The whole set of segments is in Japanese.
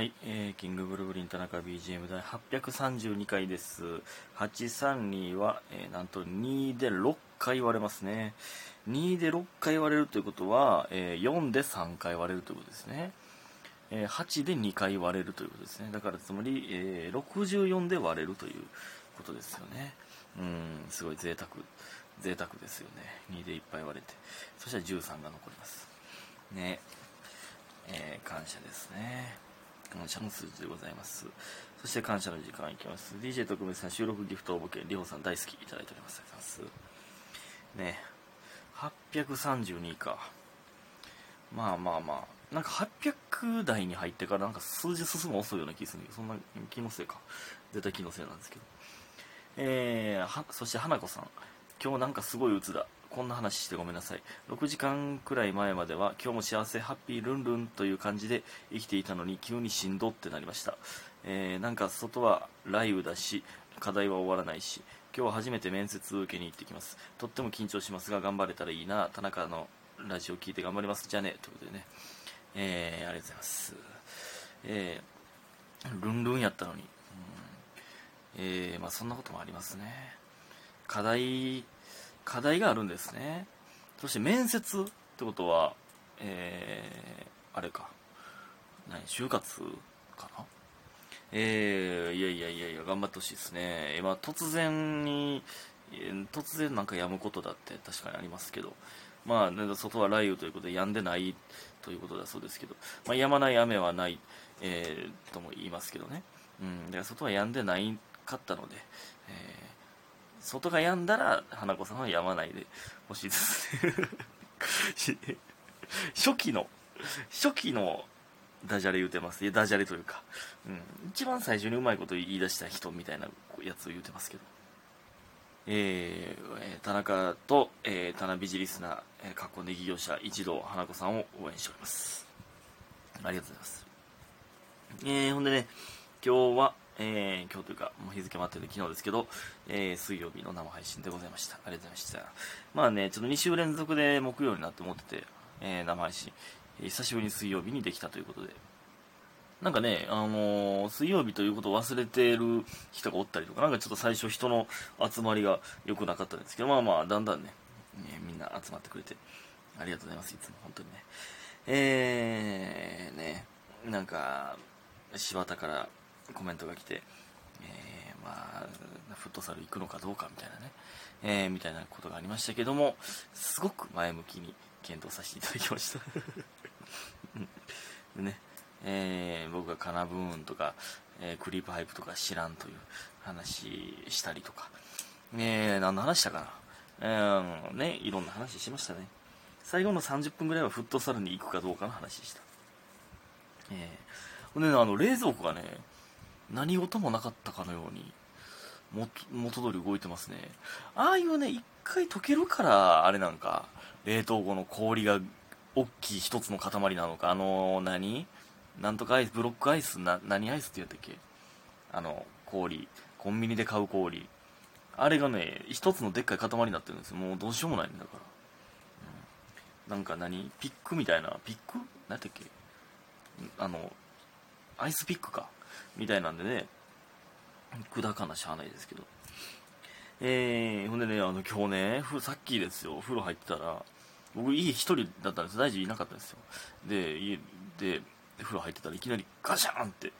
はい、えー、キングブルーリン田中 BGM 第832回です。832は、えーなんと2で6回割れますね。2で6回割れるということは、えー4で3回割れるということですね。えー8で2回割れるということですね。だからつまり、えー64で割れるということですよね。うん、すごい贅沢、贅沢ですよね。2でいっぱい割れて。そしたら13が残ります。ね。えー感謝ですね。感謝の数字でございます。そして感謝の時間いきます。DJ 特別な収録ギフト応募券、りほさん大好きいただいております。ありがとうございます。ね。832か。まあまあまあ。なんか800台に入ってからなんか数字進む遅いような気がするんだけど、そんな気のせいか。絶対気のせいなんですけど。えー、そして花子さん今日なんかすごい鬱だこんな話してごめんなさい。6時間くらい前までは今日も幸せハッピールンルンという感じで生きていたのに急にしんどってなりました、えーなんか外は雷雨だし課題は終わらないし今日は初めて面接受けに行ってきます。とっても緊張しますが頑張れたらいいな田中のラジオ聞いて頑張ります。じゃあねということでね。えー、ありがとうございます。えー、ルンルンやったのに、うん。えーまあ、そんなこともありますね。課題課題があるんですね。そして面接ってことはえー、あれか。何就活かな？えー、いやいやいやいや頑張ってほしいですね。今突然に突然なんか止むことだって確かにありますけど。まあ、外は雷雨ということで止んでないということだそうですけど、まあ、止まない雨はない、えーとも言いますけどね、うん、だから外は止んでないかったので、えー外が止んだら花子さんは止まないでほしいですね。初期の初期のダジャレ言うてます。いやダジャレというか、うん、一番最初にうまいこと言い出した人みたいなやつを言うてますけど。えー田中と、えー、田辺美リスナー、えー、かっこネギ業者一同花子さんを応援しております。ありがとうございます。えー、ほんでね今日は、えー今日というかもう日付待ってる昨日ですけど、えー水曜日の生配信でございました。ありがとうございました。まあねちょっと2週連続で木曜になって思ってて、えー生配信、えー久しぶりに水曜日にできたということで。なんかね、あのー水曜日ということを忘れてる人がおったりとか、なんかちょっと最初人の集まりが良くなかったんですけど、まあまあ、だんだんね、ねみんな集まってくれて、ありがとうございます、いつも、本当にね。えー、ね、なんか、柴田からコメントが来て、えー、まあ、フットサル行くのかどうかみたいなね、えー、みたいなことがありましたけども、すごく前向きに検討させていただきました。で ね、えー僕がカナブーンとか、えクリープハイプとか知らんという話したりとか、えー何の話したかな、えーね、いろんな話しましたね。最後の30分ぐらいはフットサルに行くかどうかの話でした。えー、ほんでね、あの、冷蔵庫がね、何事もなかったかのように、も元通り動いてますね。ああいうね、一回溶けるから、あれなんか、冷凍庫の氷が大きい一つの塊なのか、あの何？なんとかアイス、ブロックアイス、な、何アイスって言ったっけ？あの、氷。コンビニで買う氷。あれがね、一つのでっかい塊になってるんですよ。もうどうしようもないんだから。うん、なんか何？ピックみたいな、ピック？何やったっけ？あの、アイスピックか。みたいなんでね、砕かなしゃあないですけど。えー、ほんでね、あの、今日ね、ふさっきですよ、お風呂入ってたら、僕家一人だったんです。大事いなかったんですよ。で家で風呂入ってたらいきなりガシャーンって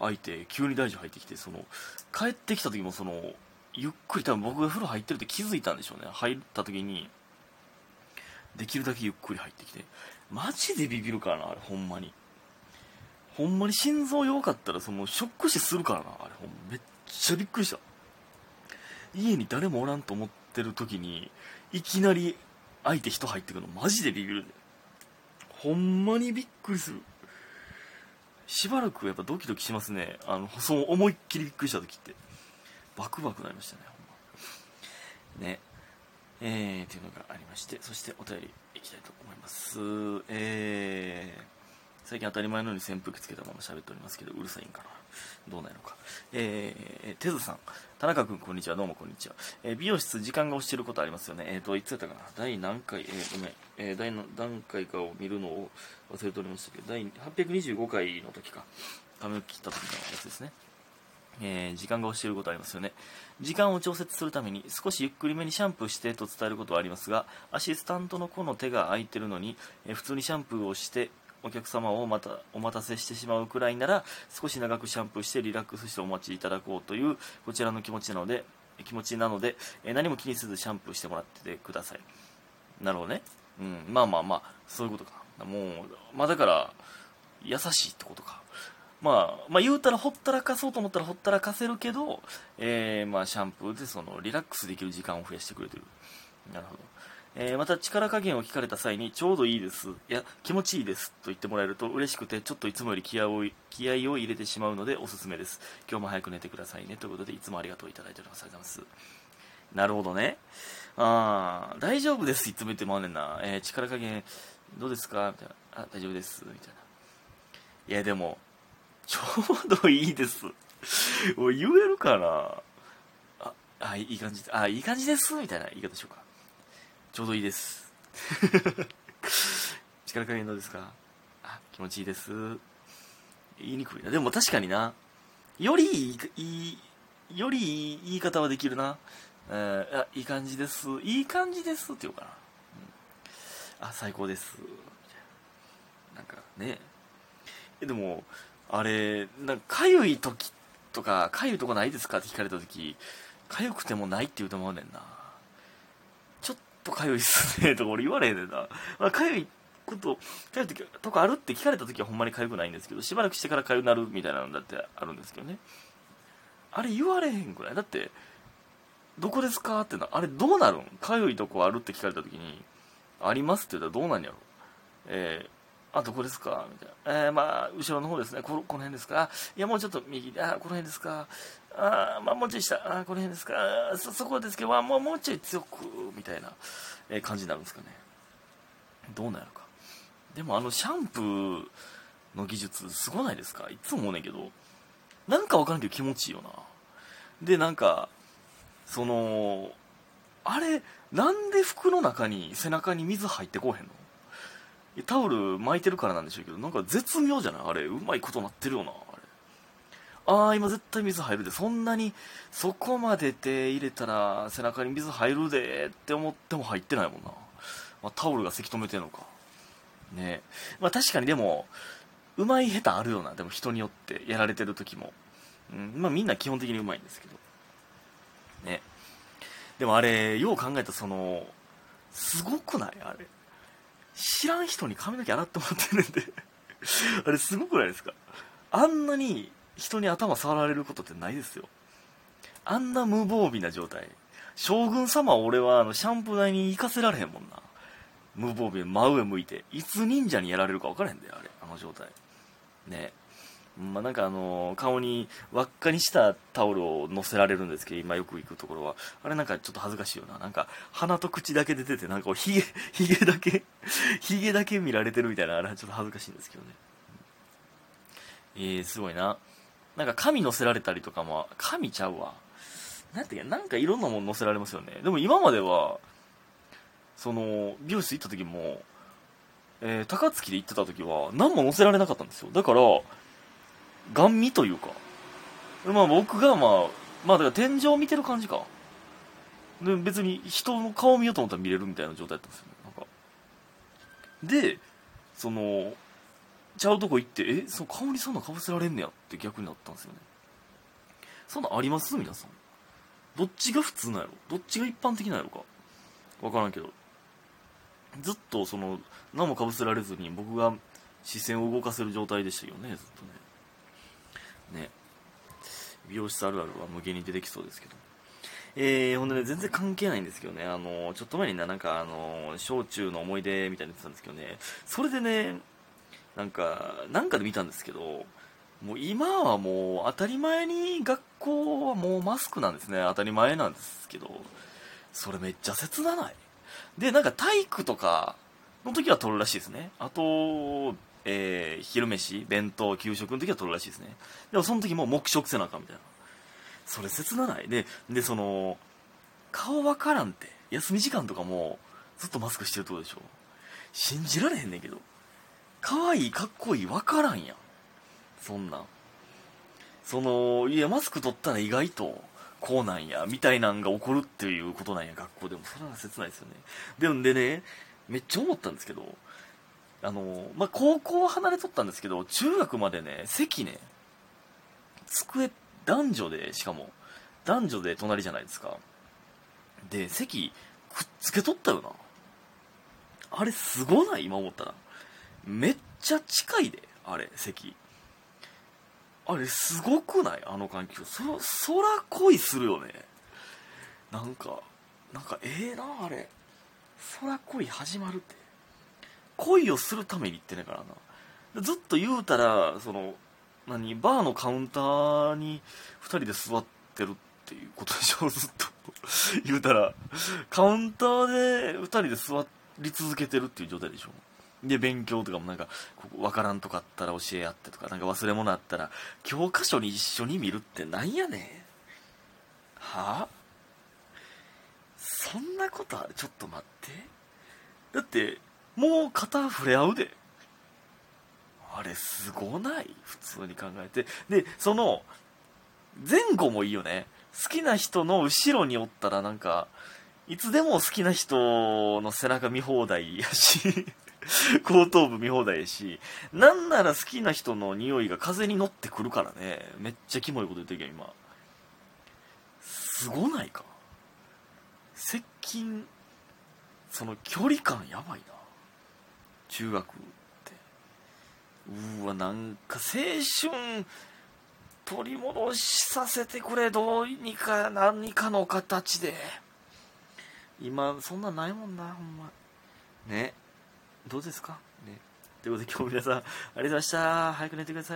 開いて急に大事入ってきてその帰ってきた時もそのゆっくり多分僕が風呂入ってるって気づいたんでしょうね。入った時にできるだけゆっくり入ってきて。マジでビビるからなあれほんまに。ほんまに心臓弱かったらそのショック死するからなあれ。ほんまめっちゃびっくりした。家に誰もおらんと思ってる時にいきなり相手人入ってくるのマジでビビるで。ほんまにびっくりする。しばらくやっぱドキドキしますね。あのその思いっきりびっくりした時って。バクバクなりましたねほんま。ね。えー、っていうのがありましてそしてお便りいきたいと思います。えー最近当たり前のように扇風機つけたまま喋っておりますけどうるさいんかな？どうなのか。えー、てずさん。田中君こんにちは。どうもこんにちは、えー美容室時間が押してることありますよね。えっ、といつやったかな？第何回？えー、ごめん、えー、第何何回かを見るのを忘れておりましたけど第825回の時か。髪を切った時のやつですね。えー、時間が押していることありますよね。時間を調節するために少しゆっくりめにシャンプーしてと伝えることはありますが、アシスタントの子の手が空いてるのに、えー、普通にシャンプーをしてお客様をまたお待たせしてしまうくらいなら少し長くシャンプーしてリラックスしてお待ちいただこうというこちらの気持ちなので気持ちなので、え何も気にせずシャンプーしてもらっててください。なるほどね。うん。まあまあまあそういうことかもうまあだから優しいってことか。まあ、まあ言うたらほったらかそうと思ったらほったらかせるけど、えー、まあシャンプーでそのリラックスできる時間を増やしてくれてる。なるほど。えー、また力加減を聞かれた際にちょうどいいです、いや、気持ちいいですと言ってもらえると嬉しくて、ちょっといつもより気合を気合を入れてしまうのでおすすめです。今日も早く寝てくださいね。ということで、いつもありがとういただいております。ありがとうございます。なるほどね。ああ大丈夫です。いつも言ってもらうねんな。えー、力加減、どうですか？みたいな。あ、大丈夫です。みたいな。いや、でも、ちょうどいいです。言えるかな？あ、あ、いい感じ、あ、いい感じです。みたいな言い方しようか。ちょうどいいです。力加減どうですか？あ気持ちいいです。言いにくいな。でも確かにな。よりいいよりいい言い方はできるな、えー、あいい感じです。いい感じですって言うかな、うん、あ最高です。なんかね。えでもあれなんかかゆい時とかかゆいとこないですか？って聞かれた時。かゆくてもないって言うと思うねんな。とかゆいっすねとか俺言われへんねんな。まあ、かゆいこと、かゆい時とかあるって聞かれた時はほんまにかゆくないんですけど、しばらくしてからかゆなるみたいなのだってあるんですけどね。あれ言われへんくらい？だって、どこですかってな、あれどうなるん？かゆいとこあるって聞かれた時に、ありますって言ったらどうなんやろ？えー、あ、どこですか？みたいな。えー、まあ、後ろの方ですね。このこの辺ですか？いや、もうちょっと右で、あ、この辺ですか？あまあ、もうちょい下、あこの辺ですか？そ、そこですけど、まあ、もうもうちょい強く、みたいな、え、感じになるんですかね。どうなるか。でも、あの、シャンプーの技術、すごないですか？いつも思うねんけど、なんかわからんけど気持ちいいよな。で、なんか、その、あれ、なんで服の中に背中に水入ってこへんの？タオル巻いてるからなんでしょうけど、なんか絶妙じゃない？あれ、うまいことなってるよな。あれあ、今絶対水入るで、そんなに、そこまで手入れたら背中に水入るでって思っても入ってないもんな。まあ、タオルがせき止めてんのか。ねまあ確かにでも、うまい下手あるよな。でも人によってやられてる時も。うん、まあみんな基本的にうまいんですけど。ね。でもあれ、よう考えたその、すごくない？あれ。知らん人に髪の毛洗ってもらってるんで。あれすごくないですか？あんなに人に頭触られることってないですよ。あんな無防備な状態。将軍様俺はあのシャンプー台に行かせられへんもんな。無防備真上向いていつ忍者にやられるか分からへんであれ。あの状態。ね。まあ、なんかあの顔に輪っかにしたタオルを乗せられるんですけど今よく行くところはあれなんかちょっと恥ずかしいよななんか鼻と口だけ出ててなんかひげひげだけ ひげだけ見られてるみたいなあれはちょっと恥ずかしいんですけどねえー、すごいななんか紙載せられたりとかも、紙ちゃうわ。なんていうなんかいろんなもの載せられますよね。でも今までは、その、美容室行った時も、えー、高槻で行ってた時は、何も載せられなかったんですよ。だから、ガン見というか、まあ僕がまあ、まあだから天井を見てる感じか。で、別に人の顔見ようと思ったら見れるみたいな状態だったんですよ、ね。なんか。で、その、ちゃうとこ行ってえその香りそんなかぶせられんねやって逆になったんですよね。そんなあります？皆さん。どっちが普通なんやろ？どっちが一般的なんやろか？分からんけど。ずっとその何もかぶせられずに僕が視線を動かせる状態でしたよねずっとね。ね美容室あるあるは無限に出てきそうですけどえー、ほんでね、全然関係ないんですけどね、あの、ちょっと前にな、なんか、あの、小中の思い出みたいに言ってたんですけどね、それでね、なんか、なんかで見たんですけど、もう今はもう当たり前に学校はもうマスクなんですね。当たり前なんですけど、それめっちゃ切なない。で、なんか体育とかの時は取るらしいですね。あと、えー、昼飯、弁当、給食の時は取るらしいですね。でもその時も黙食せなあかんみたいな。それ切なない。で、で、その、顔わからんって。休み時間とかもずっとマスクしてるってことでしょ。信じられへんねんけど。可愛いかっこいい分からんやんそんなんそのいやマスク取ったら意外とこうなんやみたいなんが起こるっていうことなんや学校でもそれは切ないですよねでもでねめっちゃ思ったんですけどあのまあ高校は離れとったんですけど中学までね席ね机男女でしかも男女で隣じゃないですか。で席くっつけとったよな。あれすごない？今思ったら。めっちゃ近いであれ席。あれすごくない？あの環境。そそら恋するよね。なんかなんかええ、なあれ。そら恋始まるって。恋をするために言ってねからな。ずっと言うたらその何バーのカウンターに2人で座ってるっていうことでしょ。ずっと言うたら。カウンターで2人で座り続けてるっていう状態でしょ。で勉強とかもなんかここ分からんとかあったら教え合ってとかなんか忘れ物あったら教科書に一緒に見るってなんやねん。はあ？そんなことあるちょっと待って。だってもう肩触れ合うで。あれすごない？普通に考えて。でその前後もいいよね。好きな人の後ろにおったらなんかいつでも好きな人の背中見放題やし 後頭部見放題やしなんなら好きな人の匂いが風に乗ってくるからね。めっちゃキモいこと言ってるけど今。すごないか？接近その距離感やばいな。中学ってうわなんか青春取り戻しさせてくれどうにか何かの形で。今そんなんないもんなほんま。ね。どうですか？ね。ということで今日皆さんありがとうございました。早く寝てください。